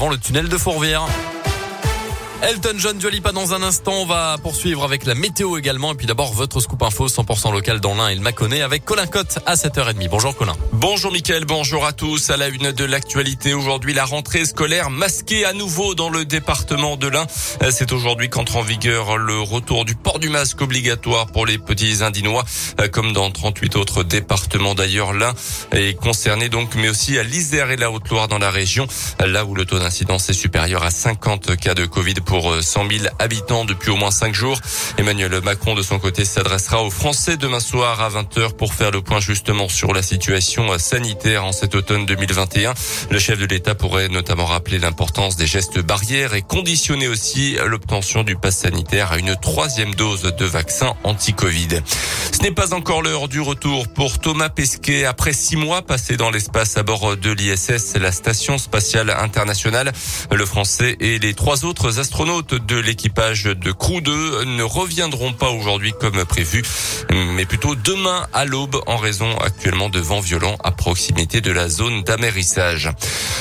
Dans le tunnel de Fourvière. Elton John, Dualipa dans un instant. On va poursuivre avec la météo également. Et puis d'abord, votre scoop info 100% local dans l'Ain et le Mâconnais avec Colin Cotte à 7h30. Bonjour Colin. Bonjour Mickaël, bonjour à tous. À la une de l'actualité aujourd'hui, la rentrée scolaire masquée à nouveau dans le département de l'Ain. C'est aujourd'hui qu'entre en vigueur le retour du port du masque obligatoire pour les petits Indinois, comme dans 38 autres départements d'ailleurs. L'Ain est concerné donc, mais aussi à l'Isère et la Haute-Loire dans la région, là où le taux d'incidence est supérieur à 50 cas de Covid pour 100 000 habitants depuis au moins 5 jours. Emmanuel Macron, de son côté, s'adressera aux Français demain soir à 20h pour faire le point justement sur la situation sanitaire en cet automne 2021. Le chef de l'État pourrait notamment rappeler l'importance des gestes barrières et conditionner aussi l'obtention du pass sanitaire à une troisième dose de vaccin anti-Covid. Ce n'est pas encore l'heure du retour pour Thomas Pesquet. Après six mois passés dans l'espace à bord de l'ISS, la station spatiale internationale, le français et les trois autres astronautes astronautes de l'équipage de Crew 2 ne reviendront pas aujourd'hui comme prévu, mais plutôt demain à l'aube en raison actuellement de vents violents à proximité de la zone d'amérissage.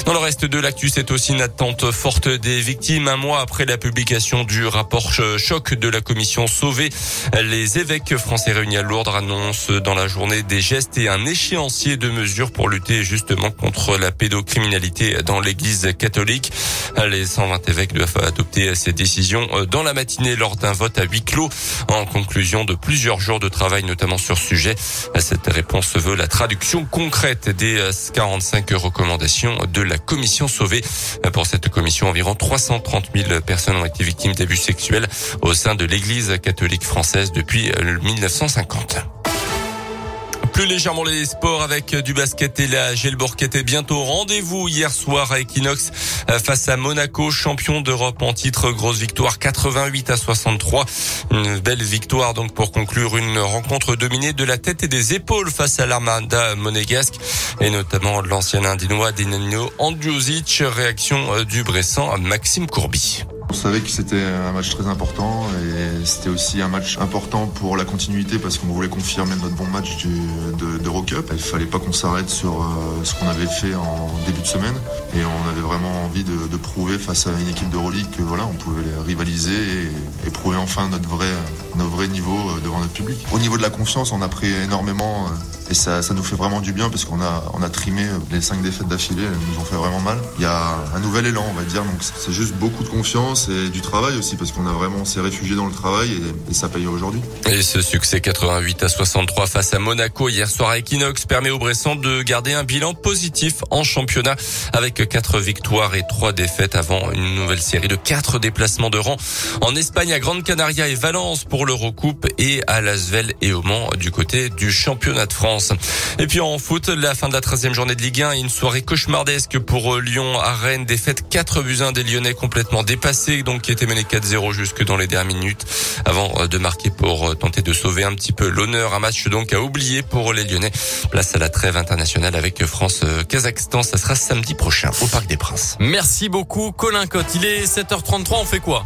Dans le reste de l'actu, c'est aussi une attente forte des victimes. Un mois après la publication du rapport choc de la commission Sauvé, les évêques français réunis à Lourdes annoncent dans la journée des gestes et un échéancier de mesures pour lutter justement contre la pédocriminalité dans l'église catholique. Les 120 évêques doivent adopter ces décisions euh, dans la matinée lors d'un vote à huis clos en conclusion de plusieurs jours de travail notamment sur ce sujet. Cette réponse veut la traduction concrète des 45 euh, recommandations de la commission sauvée. Pour cette commission, environ 330 000 personnes ont été victimes d'abus sexuels au sein de l'église catholique française depuis 1950. Euh, plus légèrement les sports avec du basket et la Gelbourg était bientôt rendez-vous hier soir à Equinox euh, face à Monaco, champion d'Europe en titre. Grosse victoire 88 à 63. Une belle victoire donc pour conclure une rencontre dominée de la tête et des épaules face à l'Armada monégasque et notamment l'ancien indinois Dinino Andjuzic. Réaction euh, du Bressan Maxime Courby. On savait que c'était un match très important et c'était aussi un match important pour la continuité parce qu'on voulait confirmer notre bon match de, de Cup. Il fallait pas qu'on s'arrête sur euh, ce qu'on avait fait en début de semaine et on avait vraiment envie de, prouver face à une équipe de Euroleague que voilà, on pouvait rivaliser et, et prouver enfin notre vrai, notre vrai niveau euh, devant notre public. Au niveau de la confiance, on a pris énormément euh, et ça, ça nous fait vraiment du bien parce qu'on a, on a trimé les cinq défaites d'affilée, elles nous ont fait vraiment mal. Il y a un nouvel élan, on va dire, donc c'est juste beaucoup de confiance et du travail aussi parce qu'on a vraiment s'est réfugié dans le travail et, et ça paye aujourd'hui. Et ce succès 88 à 63 face à Monaco hier soir à Equinox permet aux Bressans de garder un bilan positif en championnat avec quatre victoires et trois défaites avant une nouvelle série de quatre déplacements de rang en Espagne à Grande Canaria et Valence pour l'Eurocoupe et à Lasvel et au Mans du côté du championnat de France. Et puis en foot, la fin de la 13e journée de Ligue 1 et une soirée cauchemardesque pour euh, Lyon à Rennes. Défaite 4 buts 1 des Lyonnais complètement dépassés, donc qui étaient menés 4-0 jusque dans les dernières minutes avant euh, de marquer pour euh, tenter de sauver un petit peu l'honneur. Un match donc à oublier pour les Lyonnais. Place à la trêve internationale avec France-Kazakhstan. Ça sera samedi prochain au Parc des Princes. Merci beaucoup Colin Cotte. Il est 7h33. On fait quoi?